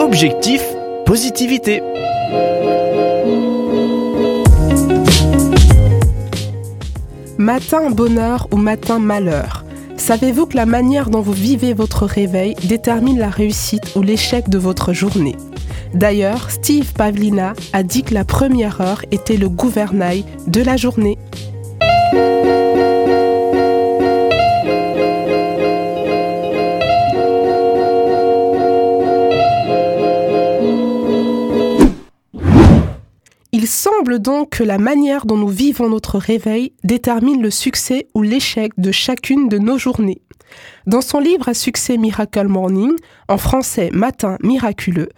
Objectif positivité. Matin bonheur ou matin malheur? Savez-vous que la manière dont vous vivez votre réveil détermine la réussite ou l'échec de votre journée? D'ailleurs, Steve Pavlina a dit que la première heure était le gouvernail de la journée. Donc que la manière dont nous vivons notre réveil détermine le succès ou l'échec de chacune de nos journées. Dans son livre à succès Miracle Morning, en français Matin miraculeux,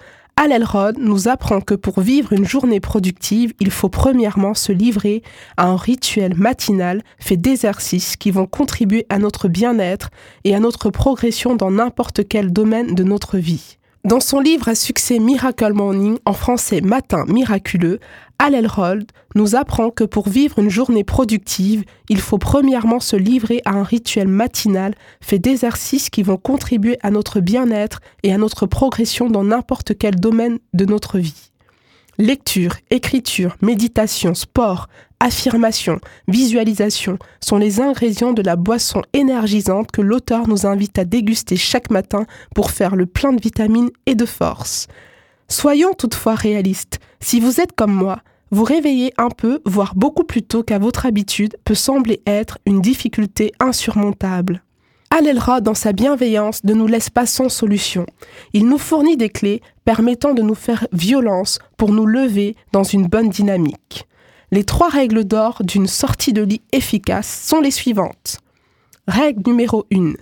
Al Elrod nous apprend que pour vivre une journée productive, il faut premièrement se livrer à un rituel matinal fait d'exercices qui vont contribuer à notre bien-être et à notre progression dans n'importe quel domaine de notre vie. Dans son livre à succès Miracle Morning, en français Matin miraculeux, Al Elrod nous apprend que pour vivre une journée productive, il faut premièrement se livrer à un rituel matinal fait d'exercices qui vont contribuer à notre bien-être et à notre progression dans n'importe quel domaine de notre vie. Lecture, écriture, méditation, sport, affirmation, visualisation sont les ingrédients de la boisson énergisante que l'auteur nous invite à déguster chaque matin pour faire le plein de vitamines et de force. Soyons toutefois réalistes. Si vous êtes comme moi, vous réveiller un peu, voire beaucoup plus tôt qu'à votre habitude, peut sembler être une difficulté insurmontable. Allèlera dans sa bienveillance ne nous laisse pas sans solution. Il nous fournit des clés permettant de nous faire violence pour nous lever dans une bonne dynamique. Les trois règles d'or d'une sortie de lit efficace sont les suivantes. Règle numéro 1.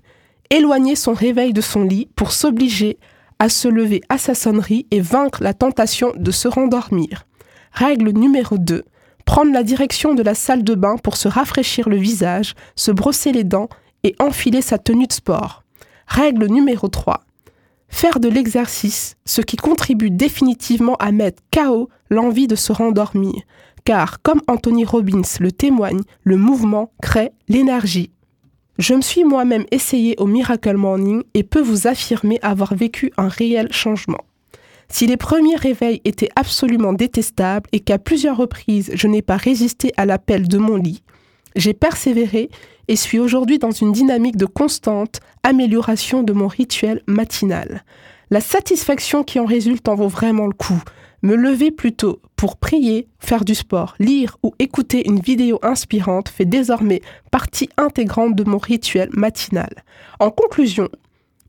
Éloigner son réveil de son lit pour s'obliger à se lever à sa sonnerie et vaincre la tentation de se rendormir. Règle numéro 2. Prendre la direction de la salle de bain pour se rafraîchir le visage, se brosser les dents et enfiler sa tenue de sport. Règle numéro 3. Faire de l'exercice, ce qui contribue définitivement à mettre KO l'envie de se rendormir. Car, comme Anthony Robbins le témoigne, le mouvement crée l'énergie. Je me suis moi-même essayé au Miracle Morning et peux vous affirmer avoir vécu un réel changement. Si les premiers réveils étaient absolument détestables et qu'à plusieurs reprises je n'ai pas résisté à l'appel de mon lit, j'ai persévéré et suis aujourd'hui dans une dynamique de constante amélioration de mon rituel matinal. La satisfaction qui en résulte en vaut vraiment le coup. Me lever plutôt pour prier, faire du sport, lire ou écouter une vidéo inspirante fait désormais partie intégrante de mon rituel matinal. En conclusion,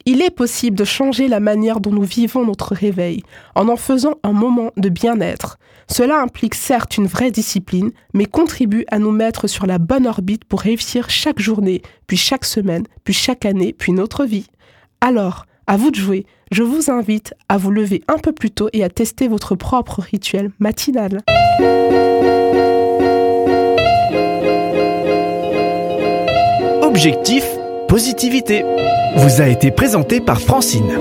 il est possible de changer la manière dont nous vivons notre réveil en en faisant un moment de bien-être. Cela implique certes une vraie discipline, mais contribue à nous mettre sur la bonne orbite pour réussir chaque journée, puis chaque semaine, puis chaque année, puis notre vie. Alors, à vous de jouer, je vous invite à vous lever un peu plus tôt et à tester votre propre rituel matinal. Objectif positivité vous a été présenté par Francine.